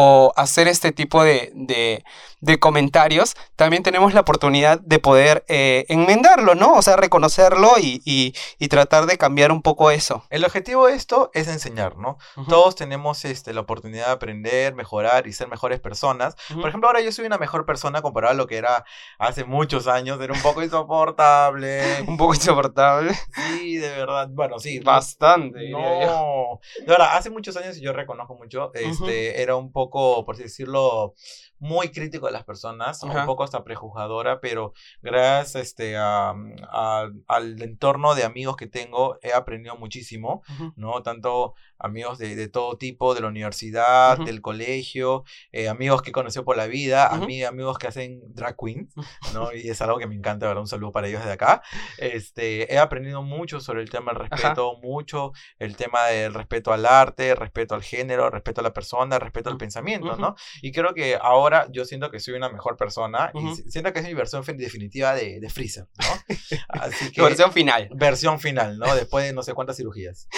o hacer este tipo de, de- de comentarios, también tenemos la oportunidad de poder eh, enmendarlo, ¿no? O sea, reconocerlo y, y- y tratar de cambiar un poco eso. El objetivo de esto es enseñar, ¿no? Todos tenemos este, la oportunidad de aprender, mejorar y ser mejores personas. Por ejemplo, ahora yo soy una mejor persona comparado a lo que era hace muchos años. Era un poco insoportable. Un poco insoportable. Sí, de verdad. Bueno, sí. Bastante. diría yo. No, de verdad, hace muchos años, y yo reconozco mucho, este, era un poco, por así decirlo, muy crítico de las personas, Ajá. un poco hasta prejuzgadora, pero gracias este, a, a- al entorno de amigos que tengo, he aprendido muchísimo, Ujú. ¿no? Tanto amigos de, de todo tipo, de la universidad, Ujú. del colegio, eh, amigos que conocí por la vida, Ujú. ami- amigos que hacen drag queens, ¿no? Y es algo que me encanta, ¿verdad? Un saludo para ellos desde acá. Este, he aprendido mucho sobre el tema del Ajá. respeto, mucho el tema del respeto al arte, respeto al género, respeto a la persona, respeto al pensamiento. ¿no? Y creo que ahora yo siento que soy una mejor persona y Ujú. si- siento que es mi versión fin- definitiva de, de Freezer, ¿no? Así que... Versión final. versión final, ¿no? Después de no sé cuántas cirugías.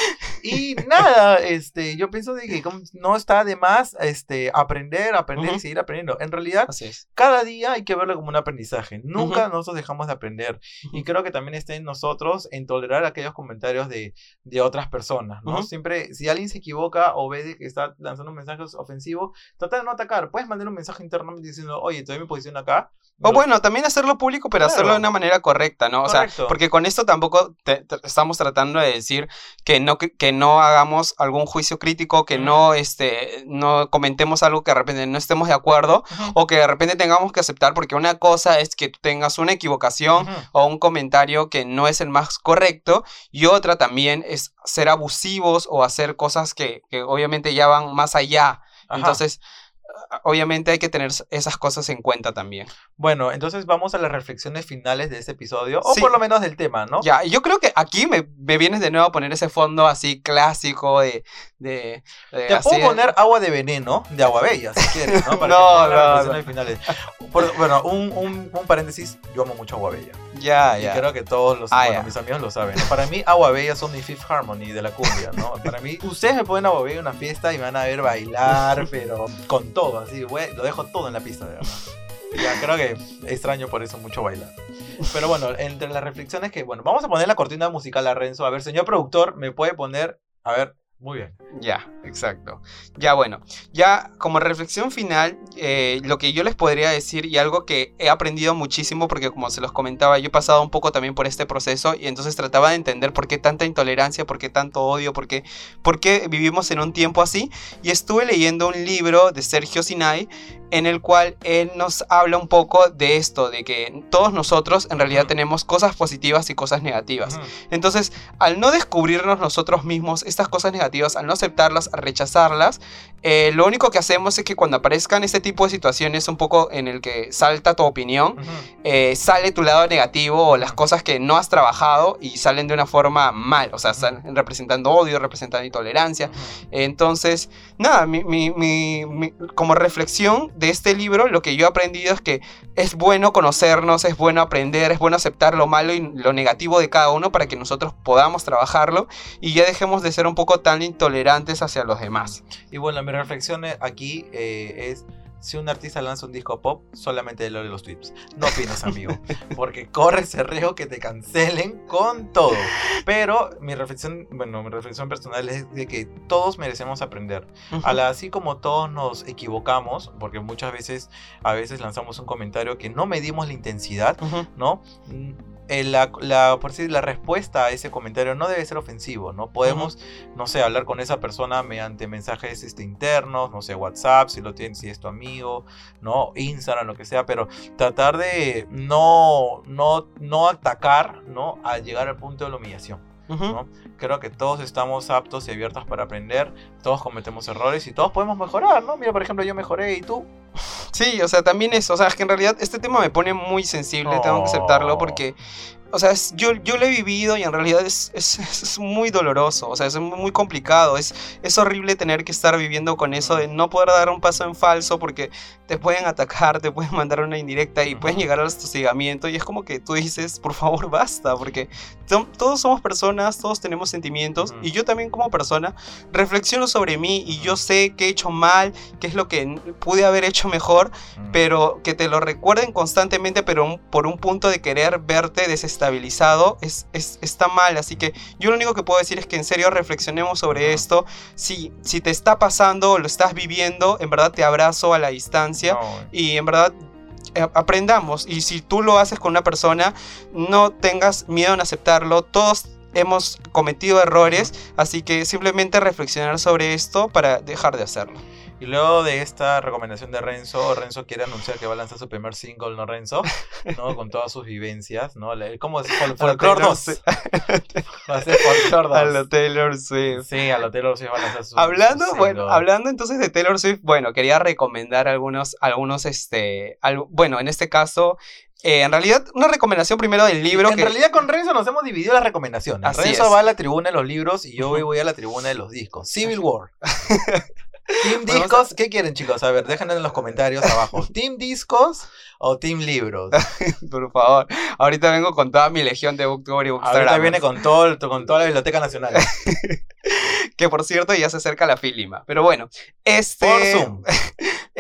Y nada, este, yo pienso de que no está de más este, aprender, aprender y Ujú. seguir aprendiendo. En realidad, cada día hay que verlo como un aprendizaje. Nunca nosotros dejamos de aprender. Y creo que también está en nosotros en tolerar aquellos comentarios de, de otras personas, ¿no? Siempre, si alguien se equivoca o ve que está lanzando mensajes ofensivos, trata de no atacar. Puedes mandar un mensaje internamente diciendo, oye, doy mi posición acá. O bueno, también hacerlo público, pero hacerlo de una manera correcta, ¿no? O sea, porque con esto tampoco te- te- estamos tratando de decir que no, que, que no hagamos algún juicio crítico, que no, este, no comentemos algo que de repente no estemos de acuerdo Ujú. o que de repente tengamos que aceptar, porque una cosa es que tú tengas una equivocación Ujú. o un comentario que no es el más correcto y otra también es ser abusivos o hacer cosas que, que obviamente ya van más allá. Ajá. Entonces, obviamente hay que tener esas cosas en cuenta también. Bueno, entonces vamos a las reflexiones finales de este episodio, o Sí. por lo menos del tema, ¿no? Ya, yo creo que aquí me, me vienes de nuevo a poner ese fondo así clásico de... de, de Te así puedo de- poner agua de veneno de agua bella, si quieres, ¿no? Para No, que no, reflexiones finales. Por- bueno, un, un, un paréntesis, yo amo mucho agua bella. Ya, Y ya. creo que todos los, Ah, bueno, mis amigos lo saben. ¿no? Para mí, Agua Bella son mi Fifth Harmony de la cumbia, ¿no? Para mí, ustedes me ponen Agua Bella en una fiesta y me van a ver bailar, pero con todo, lo dejo todo en la pista, de verdad. Ya, creo que extraño por eso mucho bailar. Pero bueno, entre las reflexiones que, bueno, vamos a poner la cortina musical a Renzo. A ver, señor productor, ¿me puede poner? A ver, muy bien. Ya, exacto. Ya bueno, ya como reflexión final, eh, lo que yo les podría decir y algo que he aprendido muchísimo, porque como se los comentaba, yo he pasado un poco también por este proceso y entonces trataba de entender por qué tanta intolerancia, por qué tanto odio, por qué, por qué vivimos en un tiempo así. Y estuve leyendo un libro de Sergio Sinai en el cual él nos habla un poco de esto, de que todos nosotros en realidad tenemos cosas positivas y cosas negativas. Entonces, al no descubrirnos nosotros mismos estas cosas negativas, al no aceptarlas, al rechazarlas, eh, lo único que hacemos es que cuando aparezcan este tipo de situaciones un poco en el que salta tu opinión, eh, sale tu lado negativo o las cosas que no has trabajado y salen de una forma mal, o sea, salen representando odio, representando intolerancia. Entonces, nada, mi- mi- mi- mi- como reflexión de este libro, lo que yo he aprendido es que es bueno conocernos, es bueno aprender, es bueno aceptar lo malo y lo negativo de cada uno para que nosotros podamos trabajarlo y ya dejemos de ser un poco tan intolerantes hacia los demás. Y bueno, mi reflexión eh, aquí eh, es, si un artista lanza un disco pop, solamente lo de los tweets. No opines, amigo, porque corre ese riesgo que te cancelen con todo. Pero mi reflexión, bueno, mi reflexión personal es de que todos merecemos aprender. A la- así como todos nos equivocamos, porque muchas veces, a veces lanzamos un comentario que no medimos la intensidad, Ujú. ¿no? Eh, La, la, por decir, la respuesta a ese comentario no debe ser ofensivo, ¿no? Podemos, no sé, hablar con esa persona mediante mensajes este, internos, no sé, WhatsApp, si lo tienes, si es tu amigo, ¿no? Instagram, lo que sea, pero tratar de no, no, no atacar, ¿no? Al llegar al punto de la humillación. Creo que todos estamos aptos y abiertos para aprender, todos cometemos errores y todos podemos mejorar, ¿no? Mira, por ejemplo, yo mejoré y tú. Sí, o sea, también eso, o sea, es que en realidad este tema me pone muy sensible, tengo que aceptarlo porque, o sea, es- yo, yo lo he vivido y en realidad es, es, es muy doloroso, o sea, es muy, complicado, es, es horrible tener que estar viviendo con eso de no poder dar un paso en falso porque te pueden atacar, te pueden mandar una indirecta y pueden Ujú. llegar al hostigamiento y es como que tú dices, por favor, basta, porque to- todos somos personas, todos tenemos sentimientos Ujú. y yo también como persona reflexiono sobre mí y yo sé qué he hecho mal, qué es lo que pude haber hecho mejor, pero que te lo recuerden constantemente, pero un- por un punto de querer verte desestabilizado, es, es- está mal. Así que yo lo único que puedo decir es que en serio reflexionemos sobre esto. Si, si te está pasando o lo estás viviendo, en verdad te abrazo a la distancia No, y en verdad eh, aprendamos. Y si tú lo haces con una persona, no tengas miedo en aceptarlo. Todos hemos cometido errores, así que simplemente reflexionar sobre esto para dejar de hacerlo. Y luego de esta recomendación de Renzo, Renzo quiere anunciar que va a lanzar su primer single, ¿no, Renzo? ¿No? Con todas sus vivencias, ¿no? ¿Cómo es? Fol- Folklore Taylor 2. Swift. Va a ser Folklore 2. A lo Taylor Swift. Sí, a lo Taylor Swift va a lanzar su Hablando, su bueno, hablando entonces de Taylor Swift, bueno, quería recomendar algunos, algunos, este, al- bueno, en este caso, eh, en realidad, una recomendación primero del libro en que... realidad con Renzo nos hemos dividido las recomendaciones. Así Renzo es. va a la tribuna de los libros y yo voy a la tribuna de los discos. Civil War. Team Discos, ¿qué quieren chicos? A ver, déjenlo en los comentarios abajo. ¿Team Discos o Team Libros? Por favor. Ahorita vengo con toda mi legión de Booktuber y Ahorita viene con, todo, con toda la Biblioteca Nacional. Que por cierto ya se acerca la Filima. Pero bueno, este... Por Zoom.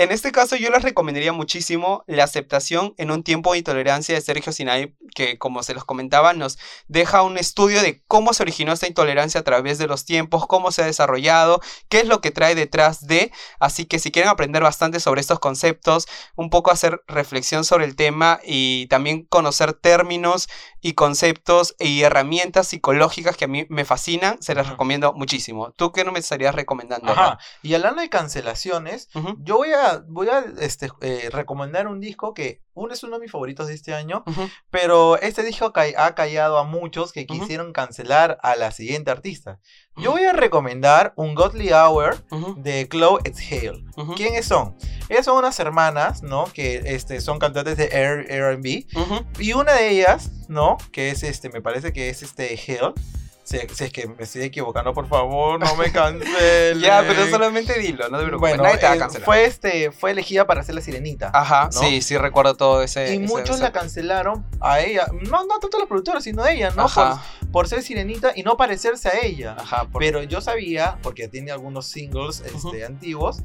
En este caso yo les recomendaría muchísimo La aceptación en un tiempo de intolerancia de Sergio Sinai, que como se los comentaba nos deja un estudio de cómo se originó esta intolerancia a través de los tiempos, cómo se ha desarrollado, qué es lo que trae detrás de. Así que si quieren aprender bastante sobre estos conceptos, un poco hacer reflexión sobre el tema y también conocer términos y conceptos y herramientas psicológicas que a mí me fascinan, se las recomiendo muchísimo. ¿Tú qué no me estarías recomendando? Ajá. Y hablando de cancelaciones, yo voy a, voy a este, eh, recomendar un disco que uno es uno de mis favoritos de este año, ujú. pero este disco ca- ha callado a muchos que quisieron cancelar a la siguiente artista. Yo voy a recomendar un Godly Hour de Chloe Exhale. ¿Quiénes son? Ellas son unas hermanas, ¿no? Que este, son cantantes de R&B. Y una de ellas, ¿no? Que es este, me parece que es este Hale. Si, si es que me estoy equivocando, por favor, no me cancelen. Ya, pero solamente dilo, no te preocupes. Bueno, Nadie te va a eh, cancelar. fue, este, fue elegida para ser la sirenita. Ajá, ¿no? sí, sí recuerdo todo ese. y ese- muchos ese- la cancelaron a ella. No, no tanto los productores, sino ella, ¿no? Ajá, Por, por ser sirenita y no parecerse a ella. ajá. por- Pero yo sabía, porque tiene algunos singles este, antiguos,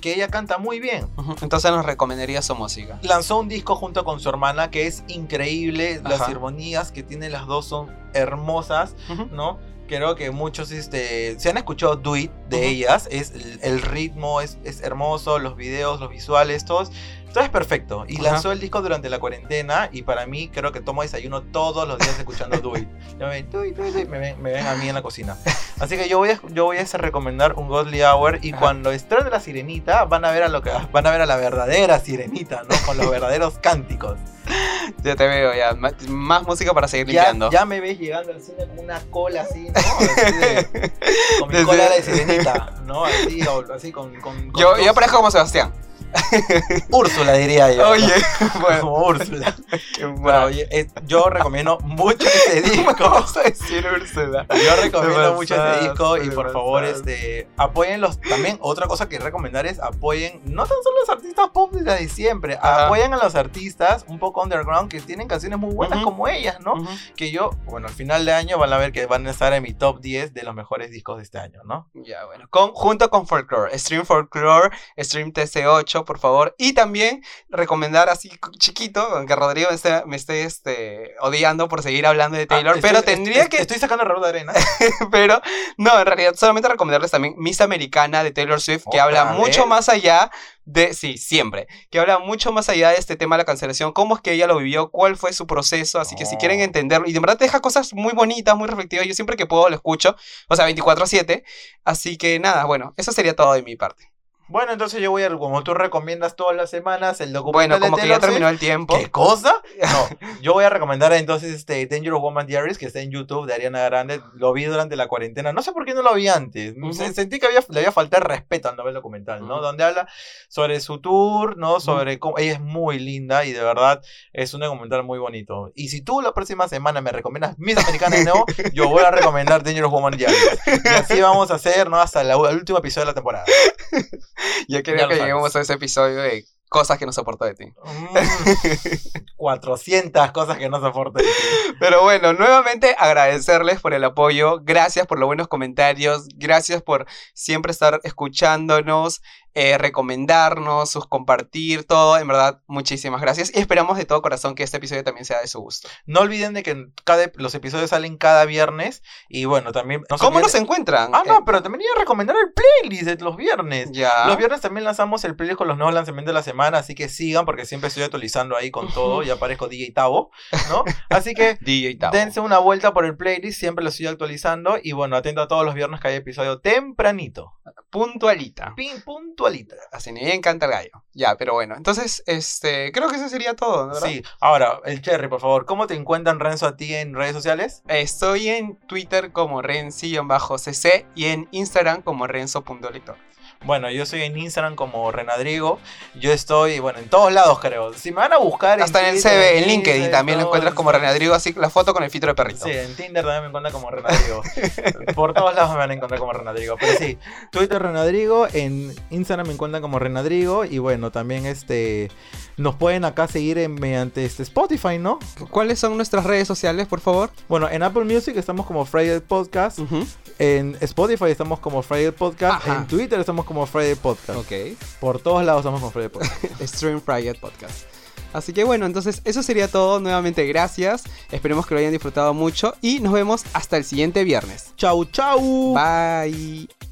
que ella canta muy bien. Entonces nos recomendaría su música. Lanzó un disco junto con su hermana que es increíble. Las armonías que tienen las dos son hermosas. ¿no? Creo que muchos este, se han escuchado Do It de ellas. Es, el, el ritmo es, es hermoso, los videos, los visuales, todos. Todo es perfecto. Y lanzó el disco durante la cuarentena. Y para mí, creo que tomo desayuno todos los días escuchando Do It. Me ven, "Do It, Do It", me ven, me ven a mí en la cocina. Así que yo voy a, yo voy a recomendar un Godly Hour. Y Ajá. cuando estrene la sirenita, van a ver a lo que van a ver a la verdadera sirenita, ¿no? Con los verdaderos cánticos. Ya te veo, ya. Más música para seguir Ya, limpiando. ya me ves llegando al cine con una cola así, ¿no? Así de- con mi Desde- cola de sirenita, ¿no? Así, o- así con, con, con Yo, dos- yo parezco como Sebastián. Úrsula diría yo. Oye, bueno, Como Úrsula. qué Bueno, oye, yo recomiendo mucho este disco. Vamos a decir Úrsula. Yo recomiendo mucho este disco y por favor, este, apóyenlos. También otra cosa que recomendar es apoyen, no tan solo los artistas pop de siempre, Ajá. apoyen a los artistas un poco underground que tienen canciones muy buenas como ellas, ¿no? Que yo, bueno, al final de año van a ver que van a estar en mi top 10 de los mejores discos de este año, ¿no? Ya, bueno. Con, junto con Folklore. Stream Folklore, Stream TC8, por favor. Y también recomendar así chiquito, aunque Rodrigo me esté, me esté este, odiando por seguir hablando de Taylor, Ah, pero estoy- tendría est- que... Estoy sacando el reloj de arena. pero no, en realidad solamente recomendarles también Miss Americana de Taylor Swift, que ¿Otra habla vez? mucho más allá de, sí, siempre, que habla mucho más allá de este tema de la cancelación, cómo es que ella lo vivió, cuál fue su proceso, así que si Oh. quieren entenderlo, y de verdad te deja cosas muy bonitas, muy reflectivas, yo siempre que puedo lo escucho, o sea, 24/7, así que nada, bueno, eso sería todo de mi parte. Bueno, entonces yo voy a, como tú recomiendas todas las semanas, el documental Bueno, de como que Taylor ya terminó el tiempo. ¿Qué cosa? No, yo voy a recomendar entonces este Dangerous Woman Diaries, que está en YouTube de Ariana Grande. Lo vi durante la cuarentena. No sé por qué no lo vi antes. Ujú. Se- Sentí que había, le había faltado respeto al novel documental, ¿no? Ujú. Donde habla sobre su tour, ¿no? Sobre cómo. Ella es muy linda y de verdad es un documental muy bonito. Y si tú la próxima semana me recomiendas Miss Americana de nuevo, yo voy a recomendar Dangerous Woman Diaries. Y así vamos a hacer, ¿no? Hasta la- el último episodio de la temporada. Yo lo que lleguemos a ese episodio de cosas que no soporto de ti. Mm, 400 cosas que no soporto. de ti. Pero bueno, nuevamente agradecerles por el apoyo, gracias por los buenos comentarios, gracias por siempre estar escuchándonos, eh, recomendarnos, sus compartir, todo, en verdad, muchísimas gracias y esperamos de todo corazón que este episodio también sea de su gusto. No olviden de que cada, los episodios salen cada viernes y bueno, también... no ¿Cómo nos encuentran? Ah, no, Eh, pero también iba a recomendar el playlist de los viernes. ya. Los viernes también lanzamos el playlist con los nuevos lanzamientos de la semana, así que sigan porque siempre estoy actualizando ahí con todo, ya aparezco DJ Tavo, ¿no? Así que DJ Tavo. dense una vuelta por el playlist, siempre lo estoy actualizando y bueno, atento a todos los viernes que hay episodio tempranito, Puntualita. pin puntualita. Así me encanta el gallo. Ya, pero bueno, entonces, este, creo que eso sería todo. Sí, ahora, el Cherry, por favor, ¿cómo te encuentran Renzo a ti en redes sociales? Estoy en Twitter como Renzi-cc y en Instagram como renzo.lector. Bueno, yo soy en Instagram como Renadrigo. Yo estoy, bueno, en todos lados creo. Si me van a buscar Hasta en el CV, en LinkedIn también lo encuentras como. Renadrigo, así la foto con el filtro de perrito. Sí, en Tinder también me encuentran como Renadrigo. Por todos lados me van a encontrar como Renadrigo. Pero sí, Twitter Renadrigo, en Instagram me encuentran como Renadrigo. Y bueno, también este nos pueden acá seguir en- mediante este Spotify, ¿no? ¿Cuáles son nuestras redes sociales, por favor? Bueno, en Apple Music estamos como Friday Podcast. En Spotify estamos como Friday Podcast. Ajá. En Twitter estamos como Friday Podcast. Ok. Por todos lados estamos como Friday Podcast. Stream Friday Podcast. Así que bueno, entonces eso sería todo. Nuevamente gracias. Esperemos que lo hayan disfrutado mucho y nos vemos hasta el siguiente viernes. chau, chau. Bye.